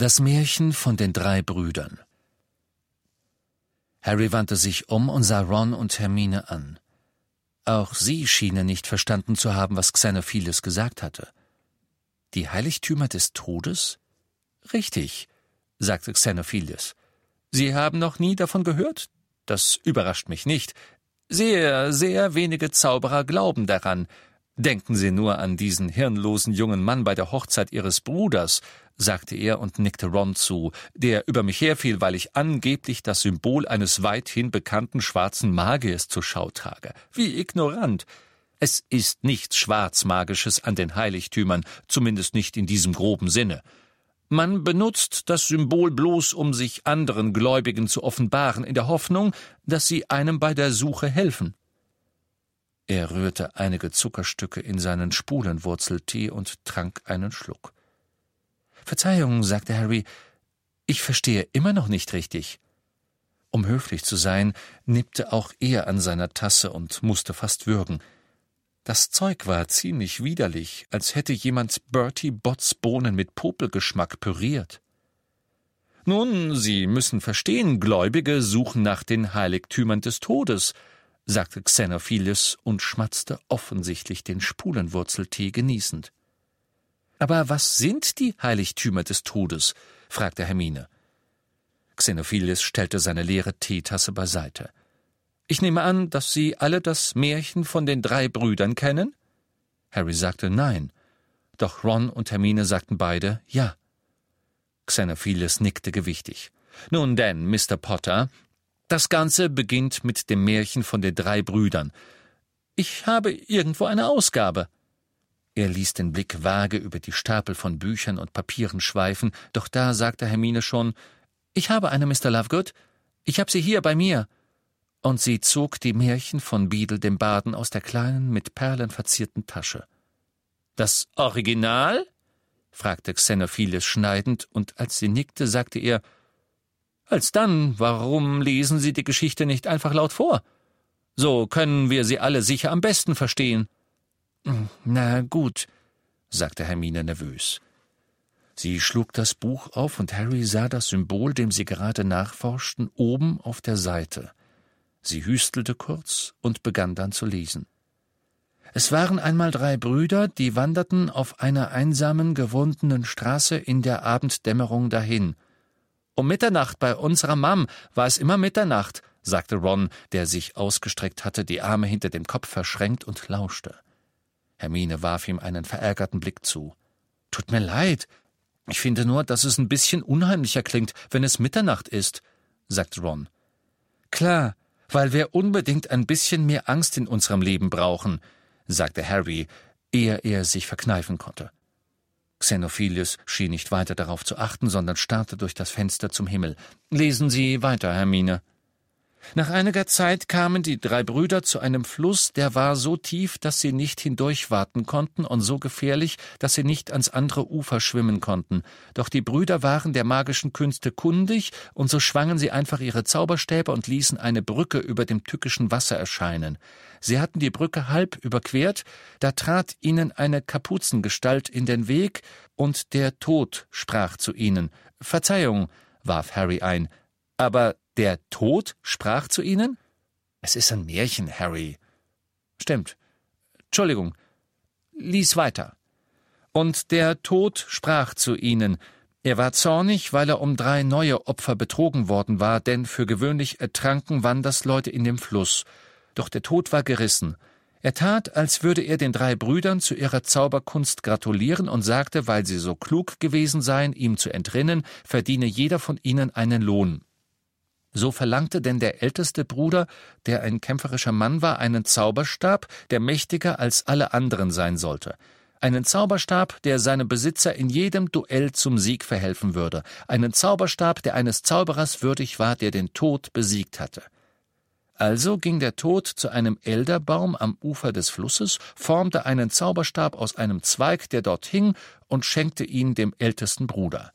Das Märchen von den drei Brüdern. Harry wandte sich um und sah Ron und Hermine an. Auch sie schienen nicht verstanden zu haben, was Xenophiles gesagt hatte. Die Heiligtümer des Todes? Richtig, sagte Xenophiles. Sie haben noch nie davon gehört? Das überrascht mich nicht. Sehr, sehr wenige Zauberer glauben daran. Denken Sie nur an diesen hirnlosen jungen Mann bei der Hochzeit Ihres Bruders, sagte er und nickte Ron zu, der über mich herfiel, weil ich angeblich das Symbol eines weithin bekannten schwarzen Magiers zur Schau trage. Wie ignorant! Es ist nichts Schwarzmagisches an den Heiligtümern, zumindest nicht in diesem groben Sinne. Man benutzt das Symbol bloß, um sich anderen Gläubigen zu offenbaren, in der Hoffnung, dass sie einem bei der Suche helfen. Er rührte einige Zuckerstücke in seinen Spulenwurzeltee und trank einen Schluck. Verzeihung, sagte Harry, ich verstehe immer noch nicht richtig. Um höflich zu sein, nippte auch er an seiner Tasse und musste fast würgen. Das Zeug war ziemlich widerlich, als hätte jemand Bertie Botts Bohnen mit Popelgeschmack püriert. Nun, Sie müssen verstehen, Gläubige suchen nach den Heiligtümern des Todes, sagte Xenophiles und schmatzte offensichtlich den Spulenwurzeltee genießend. Aber was sind die Heiligtümer des Todes? fragte Hermine. Xenophiles stellte seine leere Teetasse beiseite. Ich nehme an, dass Sie alle das Märchen von den drei Brüdern kennen? Harry sagte nein, doch Ron und Hermine sagten beide ja. Xenophiles nickte gewichtig. Nun denn, Mr. Potter, das Ganze beginnt mit dem Märchen von den drei Brüdern. Ich habe irgendwo eine Ausgabe. Er ließ den Blick vage über die Stapel von Büchern und Papieren schweifen, doch da sagte Hermine schon Ich habe eine, Mr. Lovegood. Ich habe sie hier bei mir. Und sie zog die Märchen von Beadle dem Baden aus der kleinen, mit Perlen verzierten Tasche. Das Original? fragte Xenophiles schneidend, und als sie nickte, sagte er Alsdann, warum lesen Sie die Geschichte nicht einfach laut vor? So können wir sie alle sicher am besten verstehen. Hm, na gut, sagte Hermine nervös. Sie schlug das Buch auf und Harry sah das Symbol, dem sie gerade nachforschten, oben auf der Seite. Sie hüstelte kurz und begann dann zu lesen. Es waren einmal drei Brüder, die wanderten auf einer einsamen, gewundenen Straße in der Abenddämmerung dahin – um Mitternacht bei unserer Mam war es immer Mitternacht, sagte Ron, der sich ausgestreckt hatte, die Arme hinter dem Kopf verschränkt und lauschte. Hermine warf ihm einen verärgerten Blick zu. Tut mir leid. Ich finde nur, dass es ein bisschen unheimlicher klingt, wenn es Mitternacht ist, sagte Ron. Klar, weil wir unbedingt ein bisschen mehr Angst in unserem Leben brauchen, sagte Harry, ehe er sich verkneifen konnte. Xenophilius schien nicht weiter darauf zu achten, sondern starrte durch das Fenster zum Himmel. Lesen Sie weiter, Hermine. Nach einiger Zeit kamen die drei Brüder zu einem Fluss, der war so tief, dass sie nicht hindurchwaten konnten und so gefährlich, dass sie nicht ans andere Ufer schwimmen konnten. Doch die Brüder waren der magischen Künste kundig, und so schwangen sie einfach ihre Zauberstäbe und ließen eine Brücke über dem tückischen Wasser erscheinen. Sie hatten die Brücke halb überquert, da trat ihnen eine Kapuzengestalt in den Weg, und der Tod sprach zu ihnen. Verzeihung, warf Harry ein, aber der Tod sprach zu Ihnen? Es ist ein Märchen, Harry. Stimmt. Entschuldigung. Lies weiter. Und der Tod sprach zu ihnen. Er war zornig, weil er um drei neue Opfer betrogen worden war, denn für gewöhnlich ertranken Wandersleute in dem Fluss. Doch der Tod war gerissen. Er tat, als würde er den drei Brüdern zu ihrer Zauberkunst gratulieren und sagte, weil sie so klug gewesen seien, ihm zu entrinnen, verdiene jeder von ihnen einen Lohn. So verlangte denn der älteste Bruder, der ein kämpferischer Mann war, einen Zauberstab, der mächtiger als alle anderen sein sollte. Einen Zauberstab, der seinem Besitzer in jedem Duell zum Sieg verhelfen würde. Einen Zauberstab, der eines Zauberers würdig war, der den Tod besiegt hatte. Also ging der Tod zu einem Elderbaum am Ufer des Flusses, formte einen Zauberstab aus einem Zweig, der dort hing, und schenkte ihn dem ältesten Bruder.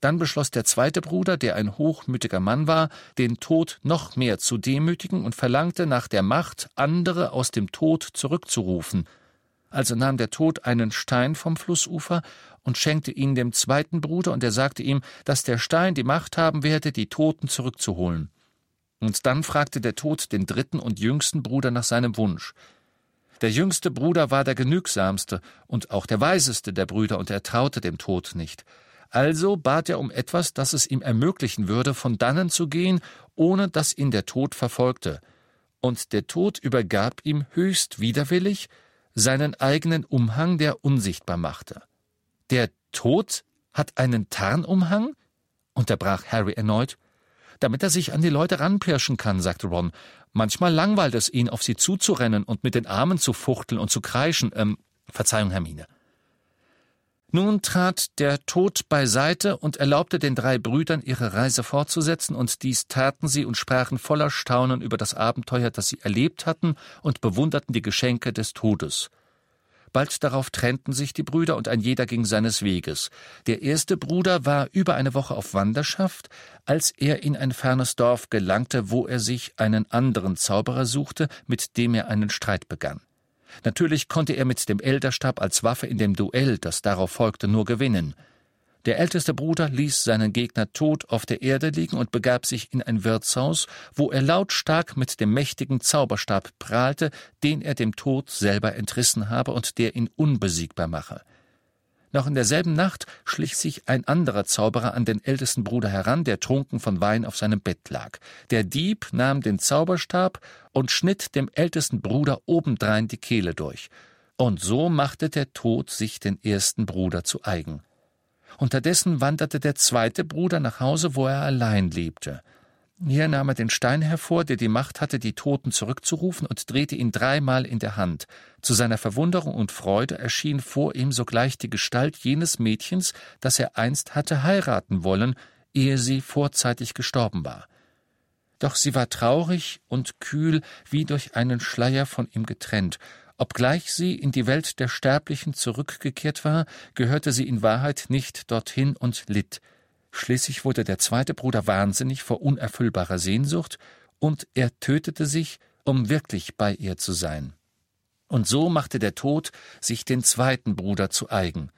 Dann beschloss der zweite Bruder, der ein hochmütiger Mann war, den Tod noch mehr zu demütigen und verlangte nach der Macht, andere aus dem Tod zurückzurufen. Also nahm der Tod einen Stein vom Flussufer und schenkte ihn dem zweiten Bruder, und er sagte ihm, dass der Stein die Macht haben werde, die Toten zurückzuholen. Und dann fragte der Tod den dritten und jüngsten Bruder nach seinem Wunsch. Der jüngste Bruder war der genügsamste und auch der weiseste der Brüder, und er traute dem Tod nicht. Also bat er um etwas, das es ihm ermöglichen würde, von dannen zu gehen, ohne dass ihn der Tod verfolgte. Und der Tod übergab ihm höchst widerwillig seinen eigenen Umhang, der unsichtbar machte. Der Tod hat einen Tarnumhang? unterbrach Harry erneut. Damit er sich an die Leute ranpirschen kann, sagte Ron. Manchmal langweilt es ihn, auf sie zuzurennen und mit den Armen zu fuchteln und zu kreischen. Ähm, Verzeihung, Hermine. Nun trat der Tod beiseite und erlaubte den drei Brüdern, ihre Reise fortzusetzen, und dies taten sie und sprachen voller Staunen über das Abenteuer, das sie erlebt hatten, und bewunderten die Geschenke des Todes. Bald darauf trennten sich die Brüder und ein jeder ging seines Weges. Der erste Bruder war über eine Woche auf Wanderschaft, als er in ein fernes Dorf gelangte, wo er sich einen anderen Zauberer suchte, mit dem er einen Streit begann. Natürlich konnte er mit dem Elderstab als Waffe in dem Duell, das darauf folgte, nur gewinnen. Der älteste Bruder ließ seinen Gegner tot auf der Erde liegen und begab sich in ein Wirtshaus, wo er lautstark mit dem mächtigen Zauberstab prahlte, den er dem Tod selber entrissen habe und der ihn unbesiegbar mache. Noch in derselben Nacht schlich sich ein anderer Zauberer an den ältesten Bruder heran, der trunken von Wein auf seinem Bett lag. Der Dieb nahm den Zauberstab und schnitt dem ältesten Bruder obendrein die Kehle durch. Und so machte der Tod sich den ersten Bruder zu eigen. Unterdessen wanderte der zweite Bruder nach Hause, wo er allein lebte. Hier nahm er den Stein hervor, der die Macht hatte, die Toten zurückzurufen, und drehte ihn dreimal in der Hand. Zu seiner Verwunderung und Freude erschien vor ihm sogleich die Gestalt jenes Mädchens, das er einst hatte heiraten wollen, ehe sie vorzeitig gestorben war. Doch sie war traurig und kühl, wie durch einen Schleier von ihm getrennt, Obgleich sie in die Welt der Sterblichen zurückgekehrt war, gehörte sie in Wahrheit nicht dorthin und litt. Schließlich wurde der zweite Bruder wahnsinnig vor unerfüllbarer Sehnsucht, und er tötete sich, um wirklich bei ihr zu sein. Und so machte der Tod sich den zweiten Bruder zu eigen.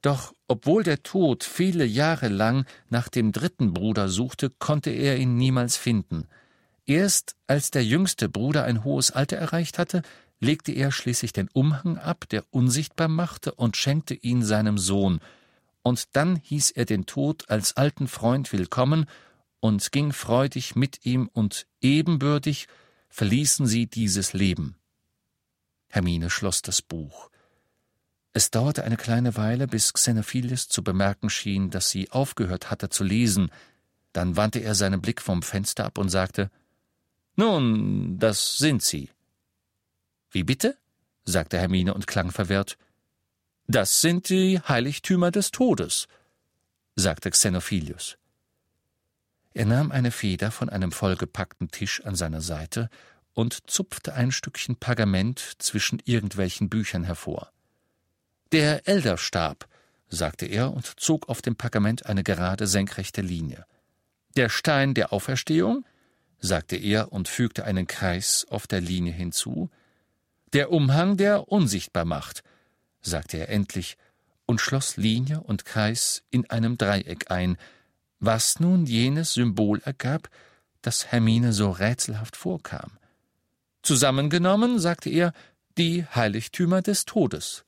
Doch obwohl der Tod viele Jahre lang nach dem dritten Bruder suchte, konnte er ihn niemals finden. Erst als der jüngste Bruder ein hohes Alter erreicht hatte, legte er schließlich den Umhang ab, der unsichtbar machte, und schenkte ihn seinem Sohn, und dann hieß er den Tod als alten Freund willkommen und ging freudig mit ihm, und ebenbürtig verließen sie dieses Leben. Hermine schloss das Buch. Es dauerte eine kleine Weile, bis Xenophiles zu bemerken schien, dass sie aufgehört hatte zu lesen. Dann wandte er seinen Blick vom Fenster ab und sagte: Nun, das sind sie. Wie bitte? sagte Hermine und klang verwirrt. Das sind die Heiligtümer des Todes, sagte Xenophilius. Er nahm eine Feder von einem vollgepackten Tisch an seiner Seite und zupfte ein Stückchen Pergament zwischen irgendwelchen Büchern hervor. Der Elderstab, sagte er und zog auf dem Pergament eine gerade senkrechte Linie. Der Stein der Auferstehung, sagte er und fügte einen Kreis auf der Linie hinzu. Der Umhang, der unsichtbar macht, sagte er endlich und schloss Linie und Kreis in einem Dreieck ein, was nun jenes Symbol ergab, das Hermine so rätselhaft vorkam. Zusammengenommen, sagte er, die Heiligtümer des Todes.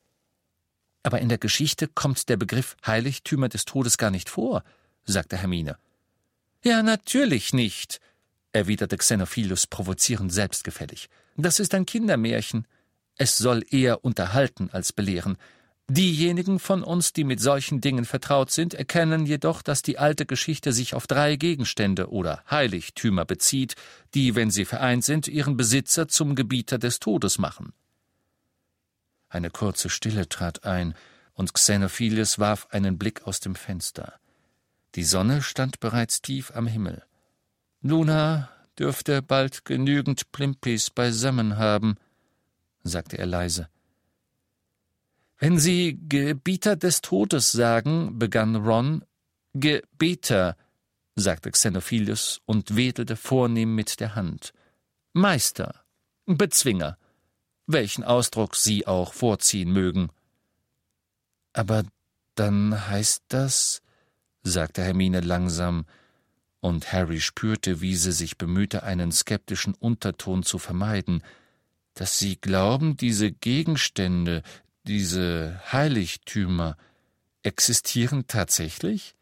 Aber in der Geschichte kommt der Begriff Heiligtümer des Todes gar nicht vor, sagte Hermine. Ja, natürlich nicht, erwiderte Xenophilus provozierend selbstgefällig. Das ist ein Kindermärchen. Es soll eher unterhalten als belehren. Diejenigen von uns, die mit solchen Dingen vertraut sind, erkennen jedoch, dass die alte Geschichte sich auf drei Gegenstände oder Heiligtümer bezieht, die, wenn sie vereint sind, ihren Besitzer zum Gebieter des Todes machen. Eine kurze Stille trat ein, und Xenophilius warf einen Blick aus dem Fenster. Die Sonne stand bereits tief am Himmel. Luna dürfte bald genügend Plimpis beisammen haben, sagte er leise. Wenn Sie Gebieter des Todes sagen, begann Ron. Gebieter, sagte Xenophilius und wedelte vornehm mit der Hand. Meister, Bezwinger, welchen Ausdruck Sie auch vorziehen mögen. Aber dann heißt das, sagte Hermine langsam, und Harry spürte, wie sie sich bemühte, einen skeptischen Unterton zu vermeiden, dass Sie glauben, diese Gegenstände, diese Heiligtümer existieren tatsächlich?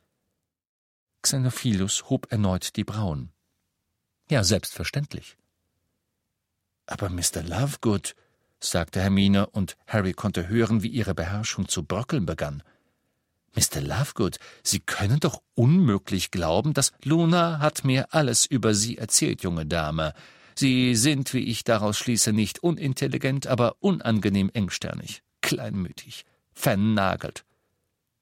Xenophilus hob erneut die Brauen. Ja, selbstverständlich. Aber Mr. Lovegood, sagte Hermine, und Harry konnte hören, wie ihre Beherrschung zu bröckeln begann. Mr. Lovegood, Sie können doch unmöglich glauben, dass Luna hat mir alles über Sie erzählt, junge Dame. Sie sind, wie ich daraus schließe, nicht unintelligent, aber unangenehm engsternig, kleinmütig, vernagelt.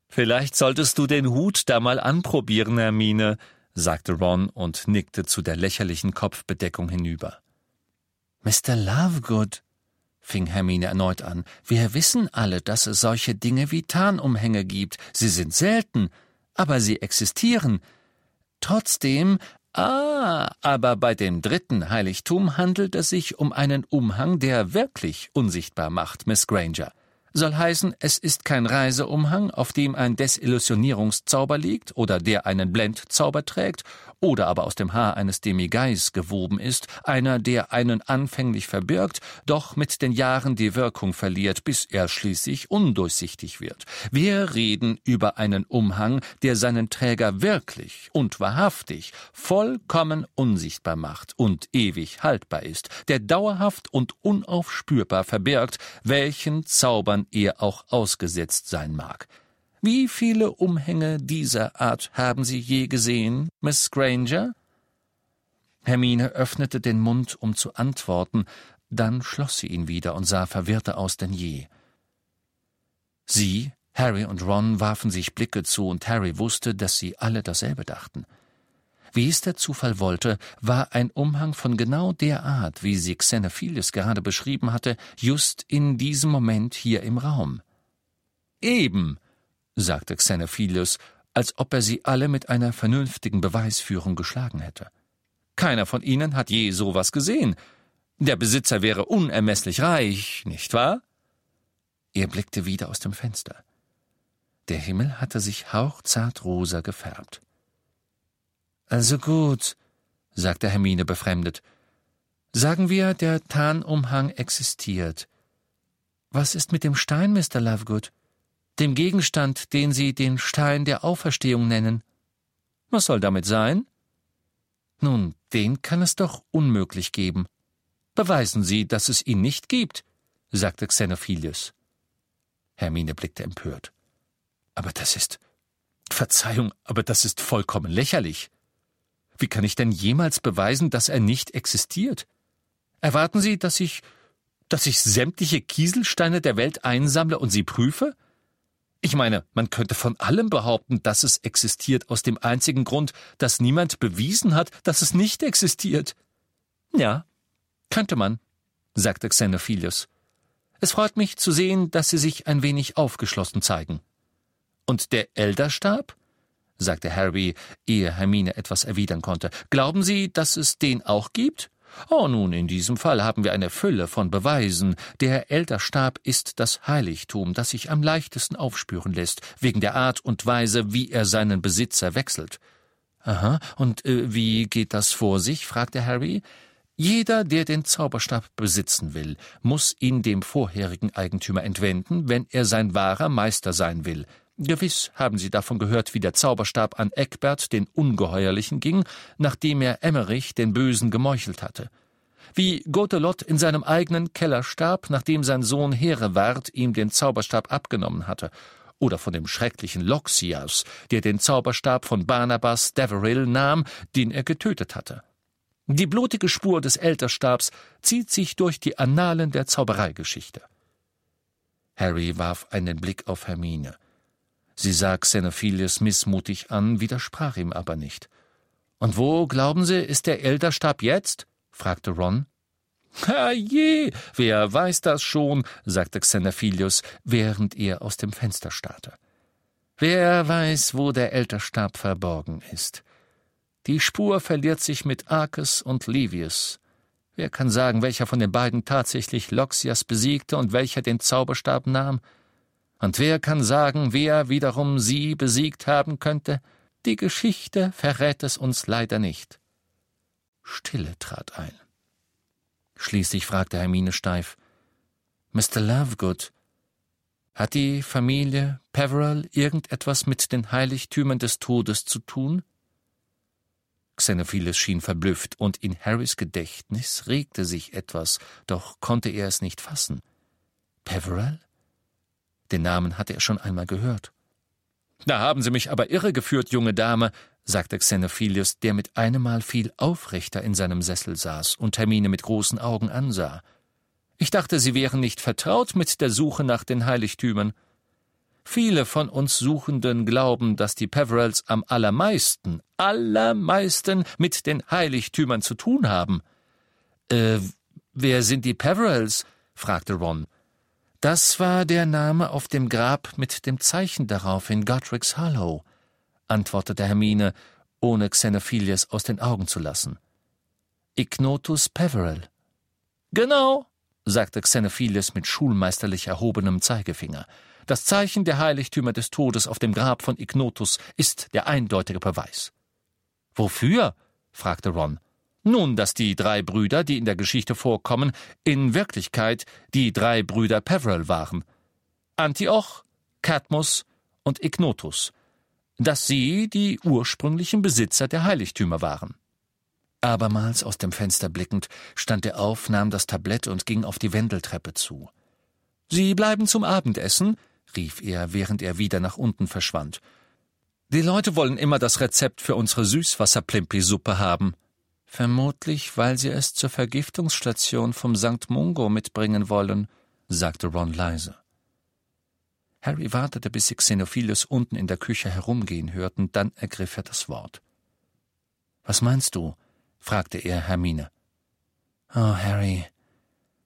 Vielleicht solltest du den Hut da mal anprobieren, Hermine, sagte Ron und nickte zu der lächerlichen Kopfbedeckung hinüber. Mr. Lovegood, fing Hermine erneut an, wir wissen alle, dass es solche Dinge wie Tarnumhänge gibt. Sie sind selten, aber sie existieren. Trotzdem, ah, aber bei dem dritten Heiligtum handelt es sich um einen Umhang, der wirklich unsichtbar macht, Miss Granger soll heißen, es ist kein Reiseumhang, auf dem ein Desillusionierungszauber liegt oder der einen Blendzauber trägt oder aber aus dem Haar eines Demigeis gewoben ist, einer, der einen anfänglich verbirgt, doch mit den Jahren die Wirkung verliert, bis er schließlich undurchsichtig wird. Wir reden über einen Umhang, der seinen Träger wirklich und wahrhaftig vollkommen unsichtbar macht und ewig haltbar ist, der dauerhaft und unaufspürbar verbirgt, welchen Zaubern er auch ausgesetzt sein mag. Wie viele Umhänge dieser Art haben Sie je gesehen, Miss Granger? Hermine öffnete den Mund, um zu antworten, dann schloss sie ihn wieder und sah verwirrter aus denn je. Sie, Harry und Ron warfen sich Blicke zu, und Harry wusste, dass sie alle dasselbe dachten. Wie es der Zufall wollte, war ein Umhang von genau der Art, wie sie Xenophiles gerade beschrieben hatte, just in diesem Moment hier im Raum. Eben, sagte Xenophilius, als ob er sie alle mit einer vernünftigen Beweisführung geschlagen hätte. Keiner von ihnen hat je sowas gesehen. Der Besitzer wäre unermesslich reich, nicht wahr? Er blickte wieder aus dem Fenster. Der Himmel hatte sich hauchzart rosa gefärbt. Also gut, sagte Hermine befremdet. Sagen wir, der Tarnumhang existiert. Was ist mit dem Stein, Mr. Lovegood? Dem Gegenstand, den Sie den Stein der Auferstehung nennen? Was soll damit sein? Nun, den kann es doch unmöglich geben. Beweisen Sie, dass es ihn nicht gibt, sagte Xenophilius. Hermine blickte empört. Aber das ist. Verzeihung, aber das ist vollkommen lächerlich. Wie kann ich denn jemals beweisen, dass er nicht existiert? Erwarten Sie, dass ich, dass ich sämtliche Kieselsteine der Welt einsammle und sie prüfe? Ich meine, man könnte von allem behaupten, dass es existiert, aus dem einzigen Grund, dass niemand bewiesen hat, dass es nicht existiert. Ja, könnte man, sagte Xenophilius. Es freut mich zu sehen, dass Sie sich ein wenig aufgeschlossen zeigen. Und der Elderstab? Sagte Harry, ehe Hermine etwas erwidern konnte. Glauben Sie, dass es den auch gibt? Oh, nun, in diesem Fall haben wir eine Fülle von Beweisen. Der Elterstab ist das Heiligtum, das sich am leichtesten aufspüren lässt, wegen der Art und Weise, wie er seinen Besitzer wechselt. Aha, und äh, wie geht das vor sich? fragte Harry. Jeder, der den Zauberstab besitzen will, muss ihn dem vorherigen Eigentümer entwenden, wenn er sein wahrer Meister sein will. Gewiss haben Sie davon gehört, wie der Zauberstab an Eckbert den Ungeheuerlichen ging, nachdem er Emmerich den Bösen gemeuchelt hatte. Wie Gotelot in seinem eigenen Keller starb, nachdem sein Sohn Hereward ihm den Zauberstab abgenommen hatte. Oder von dem schrecklichen Loxias, der den Zauberstab von Barnabas Deverill nahm, den er getötet hatte. Die blutige Spur des Elterstabs zieht sich durch die Annalen der Zaubereigeschichte. Harry warf einen Blick auf Hermine. Sie sah Xenophilius missmutig an, widersprach ihm aber nicht. Und wo, glauben Sie, ist der Elderstab jetzt? fragte Ron. je, wer weiß das schon, sagte Xenophilius, während er aus dem Fenster starrte. Wer weiß, wo der Elterstab verborgen ist. Die Spur verliert sich mit Arcus und Livius. Wer kann sagen, welcher von den beiden tatsächlich Loxias besiegte und welcher den Zauberstab nahm? Und wer kann sagen, wer wiederum sie besiegt haben könnte? Die Geschichte verrät es uns leider nicht. Stille trat ein. Schließlich fragte Hermine steif Mr. Lovegood, hat die Familie Peverell irgendetwas mit den Heiligtümern des Todes zu tun? Xenophiles schien verblüfft, und in Harrys Gedächtnis regte sich etwas, doch konnte er es nicht fassen. Peverell? Den Namen hatte er schon einmal gehört. Da haben Sie mich aber irregeführt, junge Dame, sagte Xenophilius, der mit einem Mal viel aufrechter in seinem Sessel saß und Hermine mit großen Augen ansah. Ich dachte, Sie wären nicht vertraut mit der Suche nach den Heiligtümern. Viele von uns Suchenden glauben, dass die Peverells am allermeisten, allermeisten mit den Heiligtümern zu tun haben. Äh, wer sind die Peverells? fragte Ron. Das war der Name auf dem Grab mit dem Zeichen darauf in Godric's Hollow, antwortete Hermine, ohne Xenophilius aus den Augen zu lassen. Ignotus Peverell. Genau, sagte Xenophilius mit schulmeisterlich erhobenem Zeigefinger. Das Zeichen der Heiligtümer des Todes auf dem Grab von Ignotus ist der eindeutige Beweis. Wofür? fragte Ron. Nun, dass die drei Brüder, die in der Geschichte vorkommen, in Wirklichkeit die drei Brüder Peverell waren. Antioch, Cadmus und Ignotus. Dass sie die ursprünglichen Besitzer der Heiligtümer waren. Abermals aus dem Fenster blickend, stand er auf, nahm das Tablett und ging auf die Wendeltreppe zu. Sie bleiben zum Abendessen? rief er, während er wieder nach unten verschwand. Die Leute wollen immer das Rezept für unsere Süßwasserplimpi-Suppe haben. Vermutlich, weil sie es zur Vergiftungsstation vom St. Mungo mitbringen wollen, sagte Ron leise. Harry wartete, bis sie Xenophilus unten in der Küche herumgehen hörten, dann ergriff er das Wort. Was meinst du? fragte er Hermine. Oh, Harry,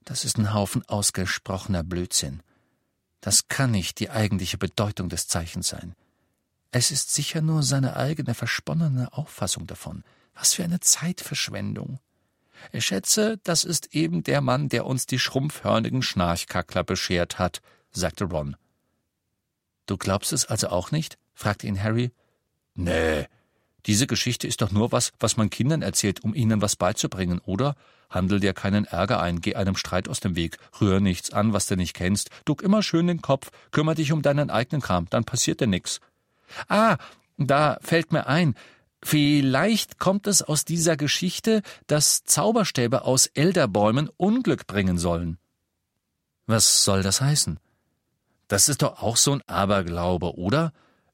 das ist ein Haufen ausgesprochener Blödsinn. Das kann nicht die eigentliche Bedeutung des Zeichens sein. Es ist sicher nur seine eigene versponnene Auffassung davon. Was für eine Zeitverschwendung. Ich schätze, das ist eben der Mann, der uns die schrumpfhörnigen Schnarchkackler beschert hat, sagte Ron. Du glaubst es also auch nicht? fragte ihn Harry. Nee, diese Geschichte ist doch nur was, was man Kindern erzählt, um ihnen was beizubringen, oder? Handel dir keinen Ärger ein, geh einem Streit aus dem Weg, rühr nichts an, was du nicht kennst, duck immer schön den Kopf, kümmer dich um deinen eigenen Kram, dann passiert dir nix. Ah, da fällt mir ein, Vielleicht kommt es aus dieser Geschichte, dass Zauberstäbe aus Elderbäumen Unglück bringen sollen. Was soll das heißen? Das ist doch auch so ein Aberglaube, oder?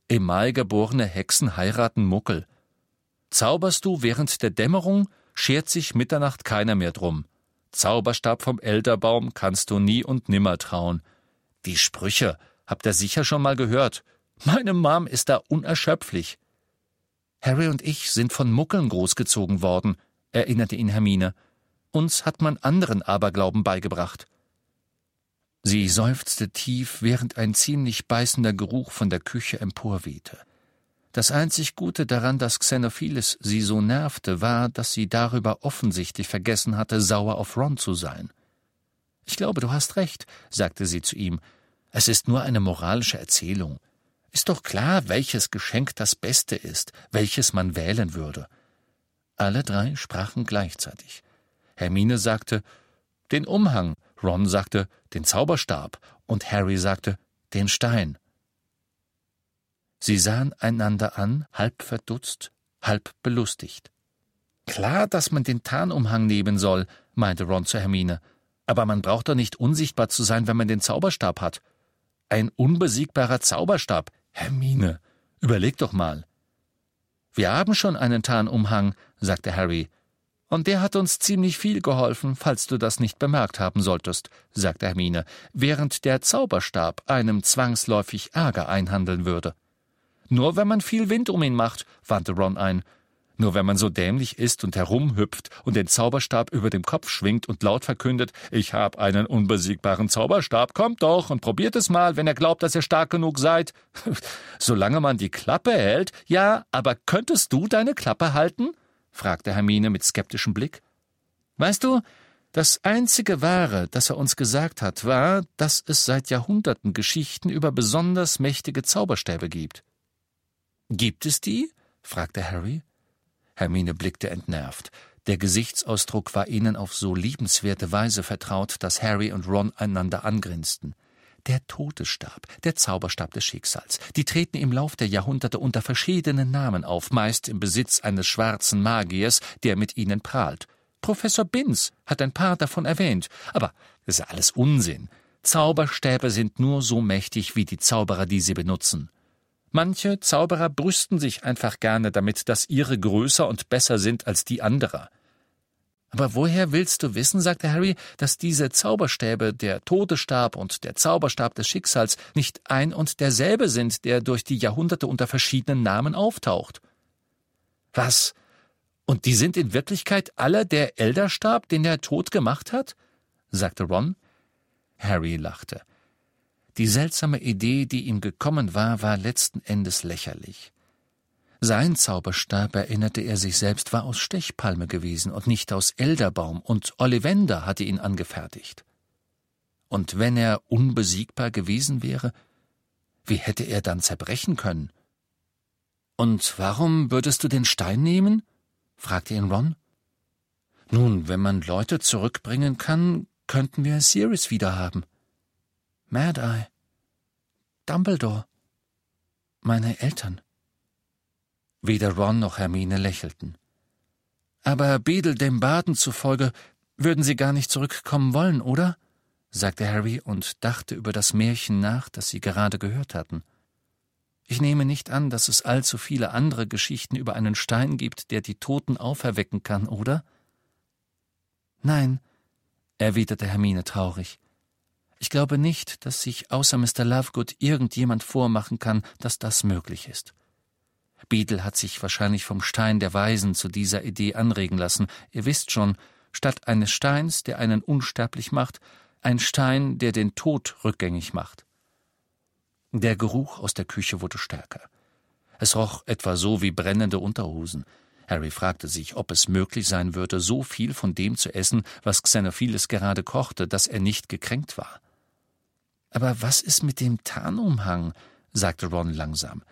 Im Mai geborene Hexen heiraten Muckel. Zauberst du während der Dämmerung, schert sich Mitternacht keiner mehr drum. Zauberstab vom Elderbaum kannst du nie und nimmer trauen. Die Sprüche habt ihr sicher schon mal gehört. Meine Mom ist da unerschöpflich. Harry und ich sind von Muckeln großgezogen worden, erinnerte ihn Hermine. Uns hat man anderen Aberglauben beigebracht. Sie seufzte tief, während ein ziemlich beißender Geruch von der Küche emporwehte. Das einzig Gute daran, dass Xenophiles sie so nervte, war, dass sie darüber offensichtlich vergessen hatte, sauer auf Ron zu sein. Ich glaube, du hast recht, sagte sie zu ihm. Es ist nur eine moralische Erzählung. Ist doch klar, welches Geschenk das Beste ist, welches man wählen würde. Alle drei sprachen gleichzeitig. Hermine sagte den Umhang, Ron sagte den Zauberstab und Harry sagte den Stein. Sie sahen einander an, halb verdutzt, halb belustigt. Klar, dass man den Tarnumhang nehmen soll, meinte Ron zu Hermine, aber man braucht doch nicht unsichtbar zu sein, wenn man den Zauberstab hat. Ein unbesiegbarer Zauberstab, Hermine, überleg doch mal. Wir haben schon einen Tarnumhang, sagte Harry. Und der hat uns ziemlich viel geholfen, falls du das nicht bemerkt haben solltest, sagte Hermine, während der Zauberstab einem zwangsläufig Ärger einhandeln würde. Nur wenn man viel Wind um ihn macht, wandte Ron ein. Nur wenn man so dämlich ist und herumhüpft und den Zauberstab über dem Kopf schwingt und laut verkündet, ich hab einen unbesiegbaren Zauberstab, kommt doch und probiert es mal, wenn ihr glaubt, dass ihr stark genug seid. Solange man die Klappe hält, ja, aber könntest du deine Klappe halten? fragte Hermine mit skeptischem Blick. Weißt du, Das einzige Wahre, das er uns gesagt hat, war, dass es seit Jahrhunderten Geschichten über besonders mächtige Zauberstäbe gibt. Gibt es die? fragte Harry. Hermine blickte entnervt. Der Gesichtsausdruck war ihnen auf so liebenswerte Weise vertraut, dass Harry und Ron einander angrinsten. Der Todesstab, der Zauberstab des Schicksals, die treten im Lauf der Jahrhunderte unter verschiedenen Namen auf, meist im Besitz eines schwarzen Magiers, der mit ihnen prahlt. Professor Binz hat ein paar davon erwähnt, aber das ist alles Unsinn. Zauberstäbe sind nur so mächtig wie die Zauberer, die sie benutzen. Manche Zauberer brüsten sich einfach gerne damit, dass ihre größer und besser sind als die anderer. Aber woher willst du wissen, sagte Harry, dass diese Zauberstäbe, der Todesstab und der Zauberstab des Schicksals, nicht ein und derselbe sind, der durch die Jahrhunderte unter verschiedenen Namen auftaucht? Was? Und die sind in Wirklichkeit alle der Elderstab, den der Tod gemacht hat? sagte Ron. Harry lachte. Die seltsame Idee, die ihm gekommen war, war letzten Endes lächerlich. Sein Zauberstab, erinnerte er sich selbst, war aus Stechpalme gewesen und nicht aus Elderbaum, und Ollivander hatte ihn angefertigt. Und wenn er unbesiegbar gewesen wäre, wie hätte er dann zerbrechen können? Und warum würdest du den Stein nehmen? fragte ihn Ron. Nun, wenn man Leute zurückbringen kann, könnten wir Sirius wiederhaben. Mad-Eye, Dumbledore, meine Eltern. Weder Ron noch Hermine lächelten. Aber Bedel dem Baden zufolge würden sie gar nicht zurückkommen wollen, oder? sagte Harry und dachte über das Märchen nach, das sie gerade gehört hatten. Ich nehme nicht an, dass es allzu viele andere Geschichten über einen Stein gibt, der die Toten auferwecken kann, oder? Nein, erwiderte Hermine traurig. Ich glaube nicht, dass sich außer Mr. Lovegood irgendjemand vormachen kann, dass das möglich ist. Beadle hat sich wahrscheinlich vom Stein der Weisen zu dieser Idee anregen lassen. Ihr wisst schon, statt eines Steins, der einen unsterblich macht, ein Stein, der den Tod rückgängig macht. Der Geruch aus der Küche wurde stärker. Es roch etwa so wie brennende Unterhosen. Harry fragte sich, ob es möglich sein würde, so viel von dem zu essen, was Xenophiles gerade kochte, dass er nicht gekränkt war. Aber was ist mit dem Tarnumhang? sagte Ron langsam.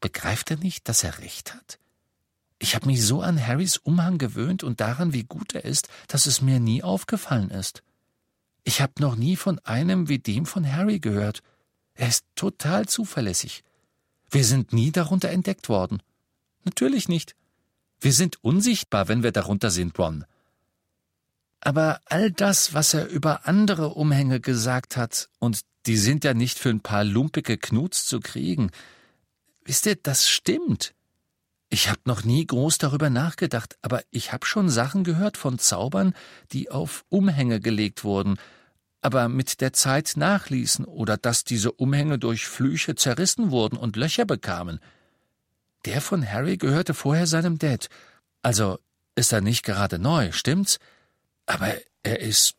Begreift er nicht, dass er recht hat? Ich habe mich so an Harrys Umhang gewöhnt und daran, wie gut er ist, dass es mir nie aufgefallen ist. Ich habe noch nie von einem wie dem von Harry gehört. Er ist total zuverlässig. Wir sind nie darunter entdeckt worden. Natürlich nicht. Wir sind unsichtbar, wenn wir darunter sind, Ron. Aber all das, was er über andere Umhänge gesagt hat, und die sind ja nicht für ein paar lumpige Knuts zu kriegen, wisst ihr, das stimmt. Ich hab noch nie groß darüber nachgedacht, aber ich hab schon Sachen gehört von Zaubern, die auf Umhänge gelegt wurden, aber mit der Zeit nachließen oder dass diese Umhänge durch Flüche zerrissen wurden und Löcher bekamen. Der von Harry gehörte vorher seinem Dad. Also ist er nicht gerade neu, stimmt's? Aber er ist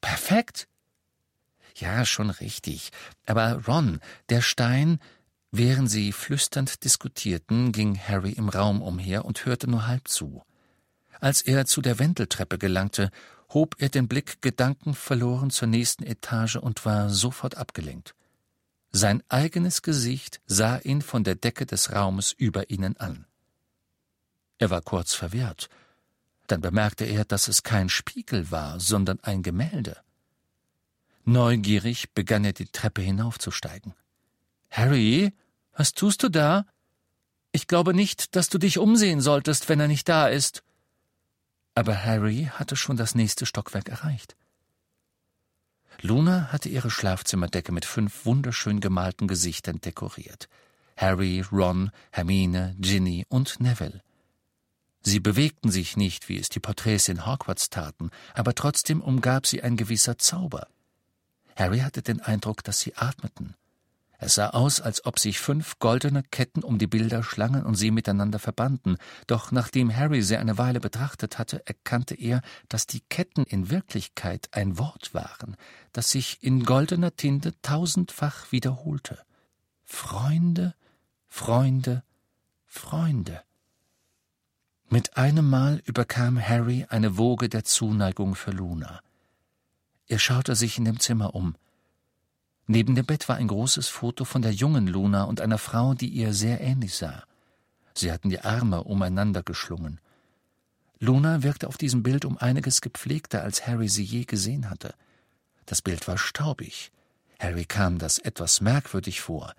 perfekt. Ja, schon richtig. Aber Ron, der Stein. Während sie flüsternd diskutierten, ging Harry im Raum umher und hörte nur halb zu. Als er zu der Wendeltreppe gelangte, hob er den Blick gedankenverloren zur nächsten Etage und war sofort abgelenkt. Sein eigenes Gesicht sah ihn von der Decke des Raumes über ihnen an. Er war kurz verwirrt, dann bemerkte er, dass es kein Spiegel war, sondern ein Gemälde. Neugierig begann er die Treppe hinaufzusteigen. Harry, was tust du da? Ich glaube nicht, dass du dich umsehen solltest, wenn er nicht da ist. Aber Harry hatte schon das nächste Stockwerk erreicht. Luna hatte ihre Schlafzimmerdecke mit fünf wunderschön gemalten Gesichtern dekoriert. Harry, Ron, Hermine, Ginny und Neville. Sie bewegten sich nicht, wie es die Porträts in Hogwarts taten, aber trotzdem umgab sie ein gewisser Zauber. Harry hatte den Eindruck, dass sie atmeten. Es sah aus, als ob sich fünf goldene Ketten um die Bilder schlangen und sie miteinander verbanden, doch nachdem Harry sie eine Weile betrachtet hatte, erkannte er, dass die Ketten in Wirklichkeit ein Wort waren, das sich in goldener Tinte tausendfach wiederholte. Freunde, Freunde, Freunde. Mit einem Mal überkam Harry eine Woge der Zuneigung für Luna. Er schaute sich in dem Zimmer um. Neben dem Bett war ein großes Foto von der jungen Luna und einer Frau, die ihr sehr ähnlich sah. Sie hatten die Arme umeinander geschlungen. Luna wirkte auf diesem Bild um einiges gepflegter, als Harry sie je gesehen hatte. Das Bild war staubig. Harry kam das etwas merkwürdig vor.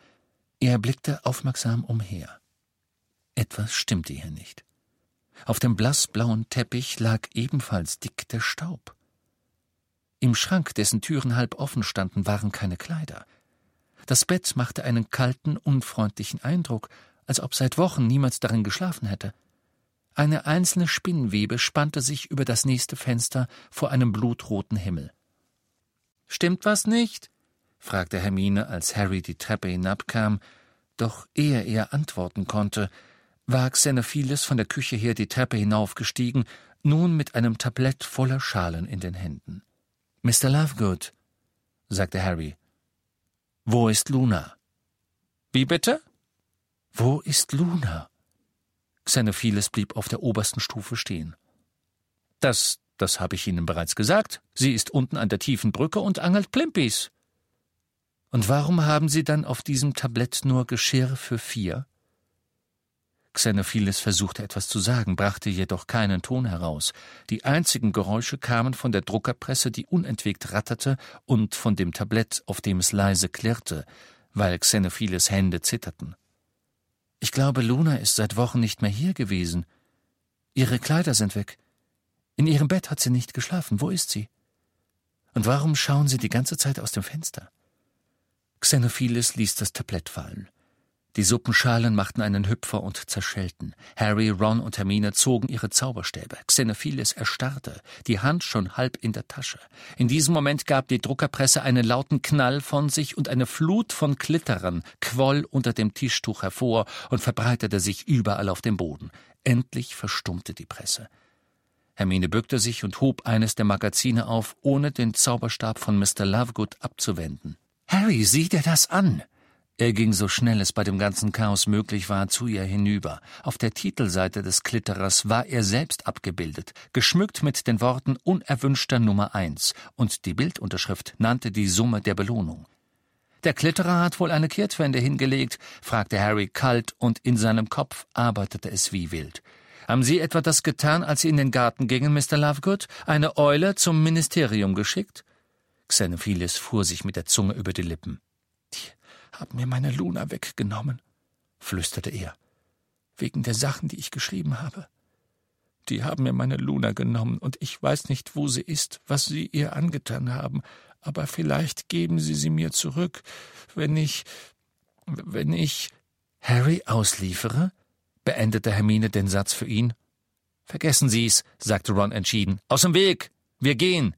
Er blickte aufmerksam umher. Etwas stimmte hier nicht. Auf dem blassblauen Teppich lag ebenfalls dick der Staub. Im Schrank, dessen Türen halb offen standen, waren keine Kleider. Das Bett machte einen kalten, unfreundlichen Eindruck, als ob seit Wochen niemand darin geschlafen hätte. Eine einzelne Spinnenwebe spannte sich über das nächste Fenster vor einem blutroten Himmel. Stimmt was nicht? fragte Hermine, als Harry die Treppe hinabkam, doch ehe er antworten konnte, war Xenophiles von der Küche her die Treppe hinaufgestiegen, nun mit einem Tablett voller Schalen in den Händen. Mr. Lovegood, sagte Harry, wo ist Luna? Wie bitte? Wo ist Luna? Xenophiles blieb auf der obersten Stufe stehen. Das, das habe ich Ihnen bereits gesagt. Sie ist unten an der tiefen Brücke und angelt Plimpis. Und warum haben Sie dann auf diesem Tablett nur Geschirr für vier? Xenophiles versuchte etwas zu sagen, brachte jedoch keinen Ton heraus. Die einzigen Geräusche kamen von der Druckerpresse, die unentwegt ratterte, und von dem Tablett, auf dem es leise klirrte, weil Xenophiles Hände zitterten. Ich glaube, Luna ist seit Wochen nicht mehr hier gewesen. Ihre Kleider sind weg. In ihrem Bett hat sie nicht geschlafen. Wo ist sie? Und warum schauen Sie die ganze Zeit aus dem Fenster? Xenophiles ließ das Tablett fallen. Die Suppenschalen machten einen Hüpfer und zerschellten. Harry, Ron und Hermine zogen ihre Zauberstäbe. Xenophiles erstarrte, die Hand schon halb in der Tasche. In diesem Moment gab die Druckerpresse einen lauten Knall von sich und eine Flut von Klitterern quoll unter dem Tischtuch hervor und verbreitete sich überall auf dem Boden. Endlich verstummte die Presse. Hermine bückte sich und hob eines der Magazine auf, ohne den Zauberstab von Mr. Lovegood abzuwenden. Harry, sieh dir das an! Er ging so schnell es bei dem ganzen Chaos möglich war zu ihr hinüber. Auf der Titelseite des Klitterers war er selbst abgebildet, geschmückt mit den Worten unerwünschter Nummer eins, und die Bildunterschrift nannte die Summe der Belohnung. Der Klitterer hat wohl eine Kehrtwende hingelegt, fragte Harry kalt, und in seinem Kopf arbeitete es wie wild. Haben Sie etwa das getan, als Sie in den Garten gingen, Mr. Lovegood? Eine Eule zum Ministerium geschickt? Xenophiles fuhr sich mit der Zunge über die Lippen haben mir meine Luna weggenommen, flüsterte er. Wegen der Sachen, die ich geschrieben habe. Die haben mir meine Luna genommen, und ich weiß nicht, wo sie ist, was sie ihr angetan haben, aber vielleicht geben sie sie mir zurück, wenn ich. wenn ich. Harry ausliefere? beendete Hermine den Satz für ihn. Vergessen Sie's, sagte Ron entschieden. Aus dem Weg! Wir gehen!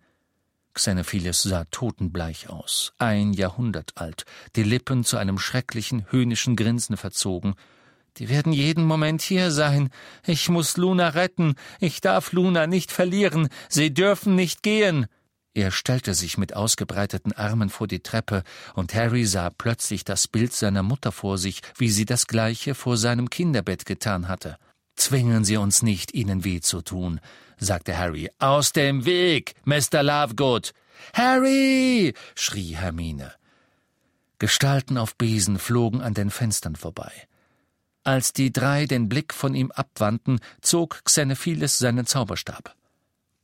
Xenophiles sah totenbleich aus, ein Jahrhundert alt, die Lippen zu einem schrecklichen, höhnischen Grinsen verzogen. Die werden jeden Moment hier sein. Ich muss Luna retten. Ich darf Luna nicht verlieren. Sie dürfen nicht gehen. Er stellte sich mit ausgebreiteten Armen vor die Treppe, und Harry sah plötzlich das Bild seiner Mutter vor sich, wie sie das gleiche vor seinem Kinderbett getan hatte. Zwingen Sie uns nicht, Ihnen weh zu tun sagte Harry. Aus dem Weg, Mr. Lovegood. Harry! schrie Hermine. Gestalten auf Besen flogen an den Fenstern vorbei. Als die drei den Blick von ihm abwandten, zog Xenophiles seinen Zauberstab.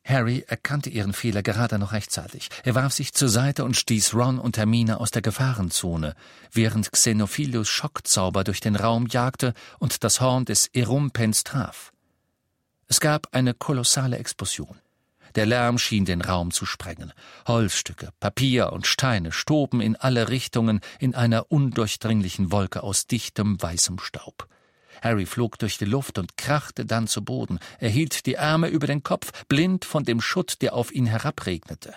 Harry erkannte ihren Fehler gerade noch rechtzeitig. Er warf sich zur Seite und stieß Ron und Hermine aus der Gefahrenzone, während Xenophilus Schockzauber durch den Raum jagte und das Horn des Erumpens traf. Es gab eine kolossale Explosion. Der Lärm schien den Raum zu sprengen. Holzstücke, Papier und Steine stoben in alle Richtungen in einer undurchdringlichen Wolke aus dichtem weißem Staub. Harry flog durch die Luft und krachte dann zu Boden. Er hielt die Arme über den Kopf, blind von dem Schutt, der auf ihn herabregnete.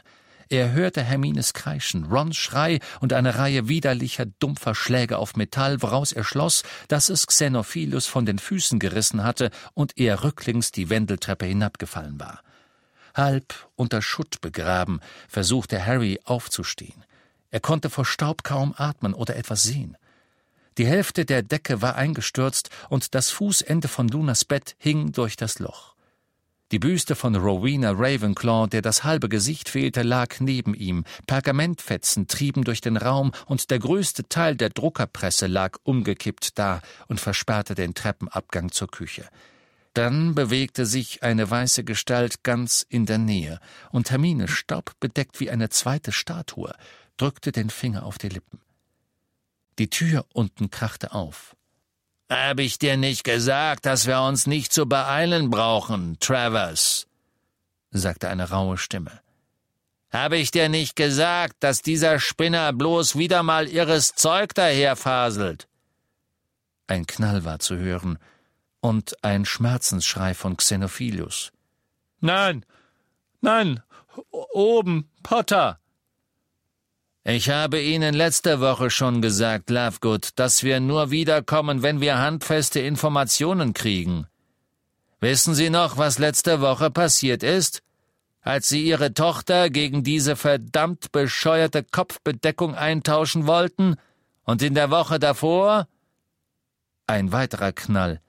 Er hörte Hermines Kreischen, Rons Schrei und eine Reihe widerlicher, dumpfer Schläge auf Metall, woraus er schloss, dass es Xenophilus von den Füßen gerissen hatte und er rücklings die Wendeltreppe hinabgefallen war. Halb unter Schutt begraben, versuchte Harry aufzustehen. Er konnte vor Staub kaum atmen oder etwas sehen. Die Hälfte der Decke war eingestürzt und das Fußende von Lunas Bett hing durch das Loch. Die Büste von Rowena Ravenclaw, der das halbe Gesicht fehlte, lag neben ihm. Pergamentfetzen trieben durch den Raum und der größte Teil der Druckerpresse lag umgekippt da und versperrte den Treppenabgang zur Küche. Dann bewegte sich eine weiße Gestalt ganz in der Nähe, und Hermine, staubbedeckt wie eine zweite Statue, drückte den Finger auf die Lippen. Die Tür unten krachte auf. Hab ich dir nicht gesagt, dass wir uns nicht zu beeilen brauchen, Travers? sagte eine raue Stimme. Habe ich dir nicht gesagt, dass dieser Spinner bloß wieder mal irres Zeug daherfaselt? Ein Knall war zu hören und ein Schmerzensschrei von Xenophilius. Nein, nein, oben, Potter! Ich habe Ihnen letzte Woche schon gesagt, Lovegood, dass wir nur wiederkommen, wenn wir handfeste Informationen kriegen. Wissen Sie noch, was letzte Woche passiert ist? Als Sie Ihre Tochter gegen diese verdammt bescheuerte Kopfbedeckung eintauschen wollten? Und in der Woche davor? Ein weiterer Knall.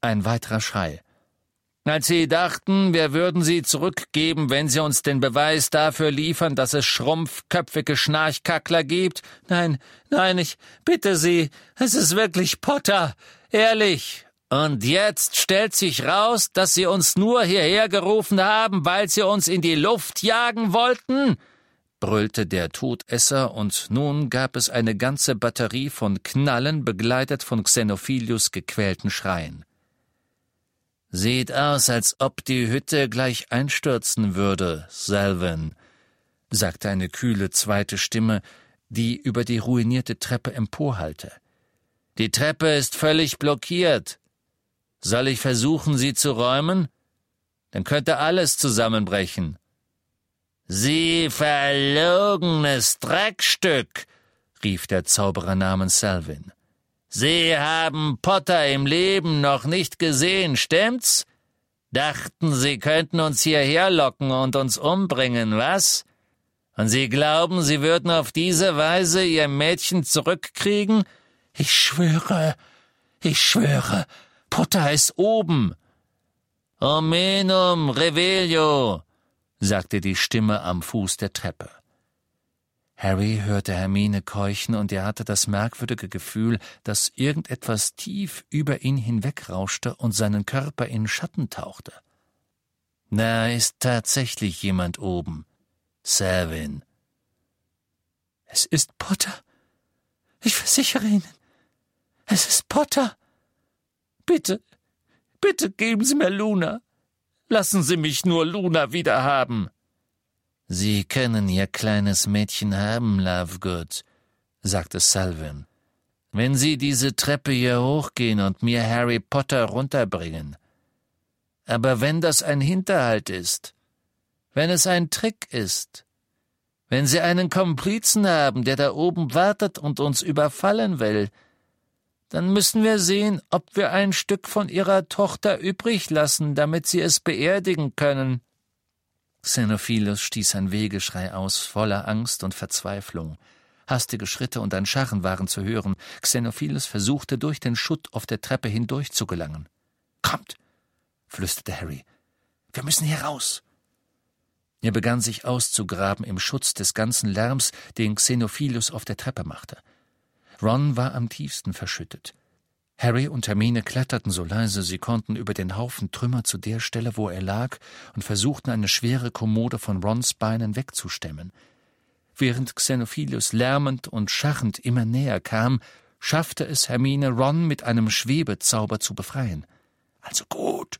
Ein weiterer Schrei. Als sie dachten, wir würden sie zurückgeben, wenn sie uns den Beweis dafür liefern, dass es schrumpfköpfige Schnarchkackler gibt? Nein, nein, ich bitte Sie, es ist wirklich Potter. Ehrlich. Und jetzt stellt sich raus, dass Sie uns nur hierher gerufen haben, weil Sie uns in die Luft jagen wollten? brüllte der Todesser, und nun gab es eine ganze Batterie von Knallen, begleitet von Xenophilius gequälten Schreien. Sieht aus, als ob die Hütte gleich einstürzen würde, Selwyn, sagte eine kühle zweite Stimme, die über die ruinierte Treppe emporhallte. Die Treppe ist völlig blockiert. Soll ich versuchen, sie zu räumen? Dann könnte alles zusammenbrechen. Sie verlogenes Dreckstück, rief der Zauberer namens Selwyn. Sie haben Potter im Leben noch nicht gesehen, stimmt's? Dachten, Sie könnten uns hierher locken und uns umbringen, was? Und Sie glauben, Sie würden auf diese Weise Ihr Mädchen zurückkriegen? Ich schwöre, ich schwöre, Potter ist oben. Omenum revelio, sagte die Stimme am Fuß der Treppe. Harry hörte Hermine keuchen, und er hatte das merkwürdige Gefühl, dass irgendetwas tief über ihn hinwegrauschte und seinen Körper in Schatten tauchte. Da ist tatsächlich jemand oben. Savin. Es ist Potter. Ich versichere Ihnen. Es ist Potter. Bitte, bitte geben Sie mir Luna. Lassen Sie mich nur Luna wieder haben. Sie können Ihr kleines Mädchen haben, Lovegood, sagte Selwyn. Wenn Sie diese Treppe hier hochgehen und mir Harry Potter runterbringen. Aber wenn das ein Hinterhalt ist, wenn es ein Trick ist, wenn Sie einen Komplizen haben, der da oben wartet und uns überfallen will, dann müssen wir sehen, ob wir ein Stück von Ihrer Tochter übrig lassen, damit Sie es beerdigen können. Xenophilus stieß ein Wehgeschrei aus, voller Angst und Verzweiflung. Hastige Schritte und ein Scharren waren zu hören. Xenophilus versuchte, durch den Schutt auf der Treppe hindurch zu gelangen. Kommt, flüsterte Harry. Wir müssen hier raus. Er begann sich auszugraben im Schutz des ganzen Lärms, den Xenophilus auf der Treppe machte. Ron war am tiefsten verschüttet. Harry und Hermine kletterten so leise sie konnten über den Haufen Trümmer zu der Stelle, wo er lag, und versuchten eine schwere Kommode von Rons Beinen wegzustemmen. Während Xenophilius lärmend und scharrend immer näher kam, schaffte es Hermine, Ron mit einem Schwebezauber zu befreien. Also gut,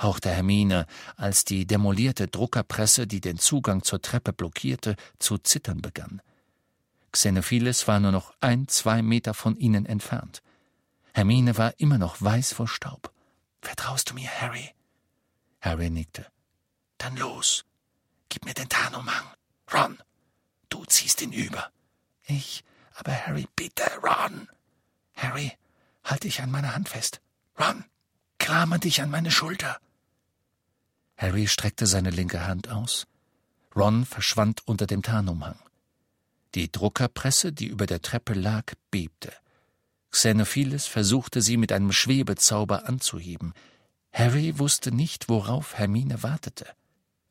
hauchte Hermine, als die demolierte Druckerpresse, die den Zugang zur Treppe blockierte, zu zittern begann. Xenophiles war nur noch ein, zwei Meter von ihnen entfernt. Hermine war immer noch weiß vor Staub. Vertraust du mir, Harry? Harry nickte. Dann los. Gib mir den Tarnumhang. Ron, du ziehst ihn über. Ich, aber Harry, bitte, Ron. Harry, halt dich an meiner Hand fest. Ron, krame dich an meine Schulter. Harry streckte seine linke Hand aus. Ron verschwand unter dem Tarnumhang. Die Druckerpresse, die über der Treppe lag, bebte. Xenophiles versuchte sie mit einem Schwebezauber anzuheben. Harry wusste nicht, worauf Hermine wartete.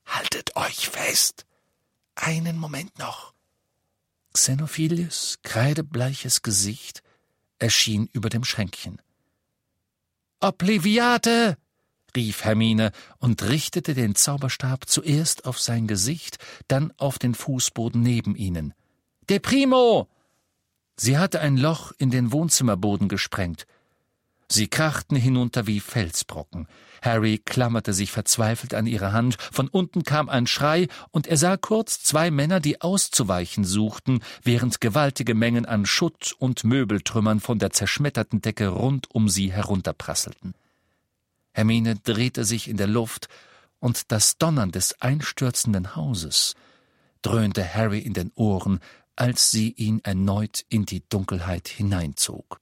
Haltet euch fest. Einen Moment noch. Xenophiles kreidebleiches Gesicht erschien über dem Schränkchen. Obliviate! rief Hermine und richtete den Zauberstab zuerst auf sein Gesicht, dann auf den Fußboden neben ihnen. De Primo! Sie hatte ein Loch in den Wohnzimmerboden gesprengt. Sie krachten hinunter wie Felsbrocken. Harry klammerte sich verzweifelt an ihre Hand, von unten kam ein Schrei, und er sah kurz zwei Männer, die auszuweichen suchten, während gewaltige Mengen an Schutt und Möbeltrümmern von der zerschmetterten Decke rund um sie herunterprasselten. Hermine drehte sich in der Luft, und das Donnern des einstürzenden Hauses dröhnte Harry in den Ohren, als sie ihn erneut in die Dunkelheit hineinzog.